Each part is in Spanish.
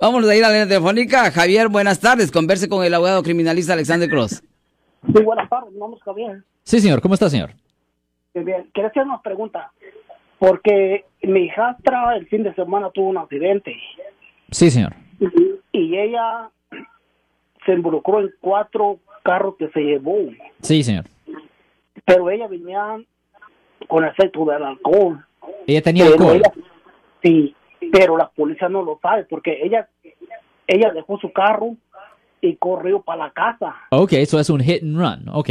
Vamos a ir a la línea telefónica. Javier, buenas tardes. Converse con el abogado criminalista Alexander Cross. Sí, buenas tardes, vamos Javier. Sí, señor. ¿Cómo está, señor? Bien, quería hacer una pregunta. Porque mi hijastra el fin de semana tuvo un accidente. Sí, señor. Y ella se involucró en cuatro carros que se llevó. Sí, señor. Pero ella venía con efecto del alcohol. Ella tenía Pero alcohol. ella- sí, pero la policía no lo sabe porque ella ella dejó su carro y corrió para la casa. Ok, eso es un hit and run. Ok.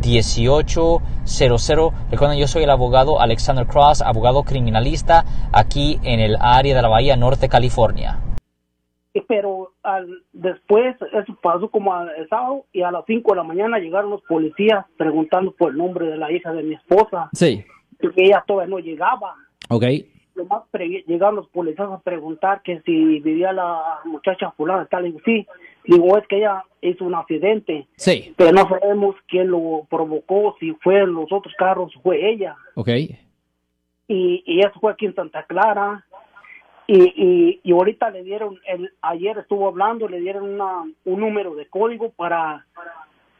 1-800-530-1800. Recuerden, yo soy el abogado Alexander Cross, abogado criminalista aquí en el área de la Bahía Norte, California. Pero al, después, eso pasó como al- el sábado y a las 5 de la mañana llegaron los policías preguntando por el nombre de la hija de mi esposa. Sí. Porque ella todavía no llegaba. Ok. Lo más pre- llegaron los policías a preguntar que si vivía la muchacha fulana, tal. Y digo, sí. Digo, es que ella hizo un accidente. Sí. Pero no sabemos quién lo provocó, si fue los otros carros, fue ella. Ok. y, y eso fue aquí en Santa Clara y, y, y ahorita le dieron el ayer estuvo hablando le dieron una, un número de código para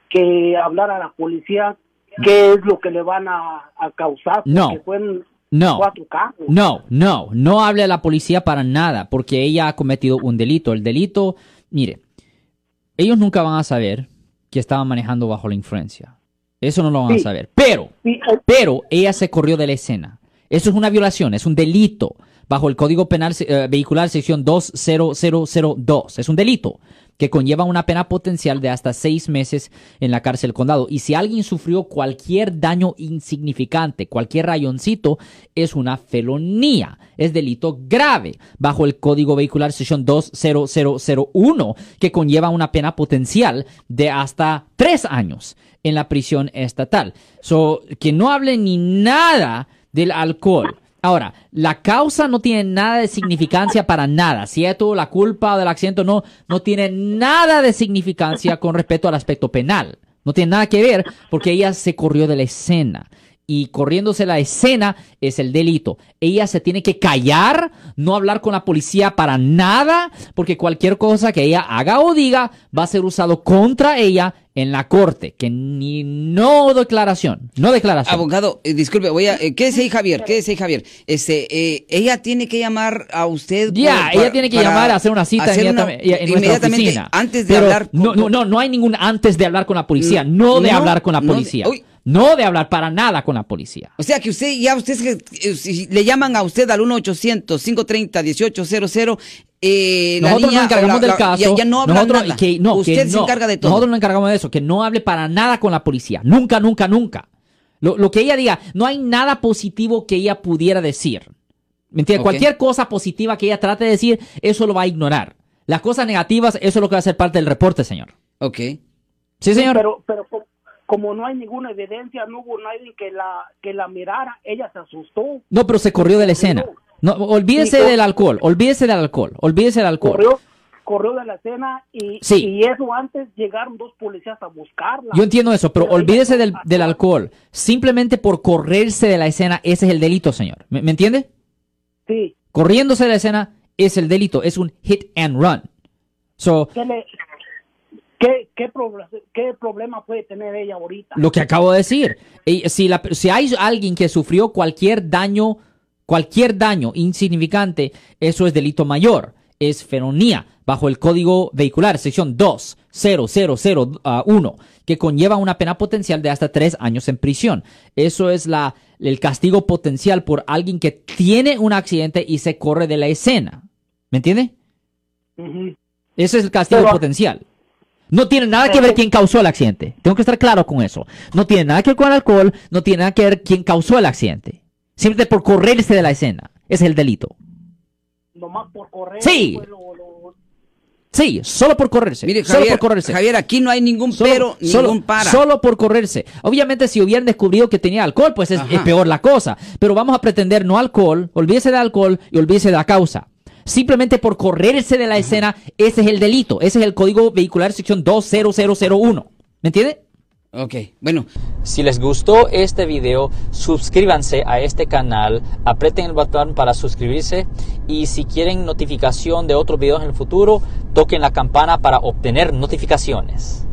que hablara a la policía qué es lo que le van a, a causar No. fueron No. No, no, no hable a la policía para nada, porque ella ha cometido un delito. El delito, mire, ellos nunca van a saber que estaba manejando bajo la influencia. Eso no lo van a saber. Pero, Sí, eh, pero ella se corrió de la escena. Eso es una violación, es un delito bajo el Código Penal eh, Vehicular sección 20002. Es un delito que conlleva una pena potencial de hasta seis meses en la cárcel condado. Y si alguien sufrió cualquier daño insignificante, cualquier rayoncito, es una felonía. Es delito grave bajo el Código Vehicular sección 20001, que conlleva una pena potencial de hasta tres años en la prisión estatal. So, que no hable ni nada del alcohol. Ahora, la causa no tiene nada de significancia para nada. Si ella la culpa del accidente no, no tiene nada de significancia con respecto al aspecto penal. No tiene nada que ver porque ella se corrió de la escena. Y corriéndose la escena es el delito. Ella se tiene que callar, no hablar con la policía para nada, porque cualquier cosa que ella haga o diga va a ser usado contra ella en la corte. Que ni no declaración, no declaración. Abogado, eh, disculpe, voy a. Eh, quédese ahí, Javier. Quédese ahí, Javier. Este, eh, ella tiene que llamar a usted. Ya, ella tiene que llamar a hacer una cita hacer una- inmediatamente en inmediatamente oficina. Antes de Pero hablar. No, no, no, no hay ningún antes de hablar con la policía. No de hablar con la no policía. uy. No de hablar para nada con la policía. O sea que usted, ya usted, eh, si le llaman a usted al 1-800-530-1800, eh, Nosotros niña nos encargamos la- del la- caso. Ya, ya no habla nosotros, nada. Que, no, usted que se encarga de todo. Nosotros nos encargamos de eso, que no hable para nada con la policía. Nunca, nunca, nunca. Lo, lo que ella diga, no hay nada positivo que ella pudiera decir. ¿Me entiendes? Cualquier cosa positiva que ella trate de decir, eso lo va a ignorar. Las cosas negativas, eso es lo que va a ser parte del reporte, señor. Ok. Sí, señor. pero pero co- como no hay ninguna evidencia no hubo nadie que la que la mirara ella se asustó No, pero se corrió de la escena. No, olvídese del alcohol, olvídese del alcohol, olvídese del alcohol. corrió corrió de la escena y, Sí. y eso antes llegaron dos policías a buscarla Yo entiendo eso, pero olvídese del, del alcohol. Simplemente por correrse de la escena, ese es el delito, señor. ¿Me, me entiende? sí Corriéndose de la escena es el delito, es un hit and run. So, ¿Qué, le- qué, qué, proble- qué problema puede tener ella ahorita? lo que acabo de decir, eh, si, la- si hay alguien que sufrió cualquier daño, cualquier daño insignificante, eso es delito mayor, es felonía bajo el Código Vehicular, sección 20001, que conlleva una pena potencial de hasta tres años en prisión. Eso es la, el castigo potencial por alguien que tiene un accidente y se corre de la escena. ¿Me entiende? Ujú. Ese es el castigo Pero- potencial. No tiene nada que ver quién causó el accidente. Tengo que estar claro con eso. No tiene nada que ver con el alcohol, no tiene nada que ver quién causó el accidente. Simplemente por correrse de la escena. Ese es el delito. Nomás por correr. Sí. lo- lo- Sí, solo por correrse. Mire, solo Javier, por correrse. Javier, aquí no hay ningún Solo- pero, solo- ningún para. Solo por correrse. Obviamente, si hubieran descubrido que tenía alcohol, pues es, es peor la cosa. Pero vamos a pretender no alcohol, olvídese de alcohol y olvídese de la causa. Simplemente por correrse de la escena, ese es el delito. Ese es el código vehicular sección 20001. ¿Me entiende? Ok, bueno, Si les gustó este video, suscríbanse a este canal, aprieten el botón para suscribirse y si quieren notificación de otros videos en el futuro, toquen la campana para obtener notificaciones.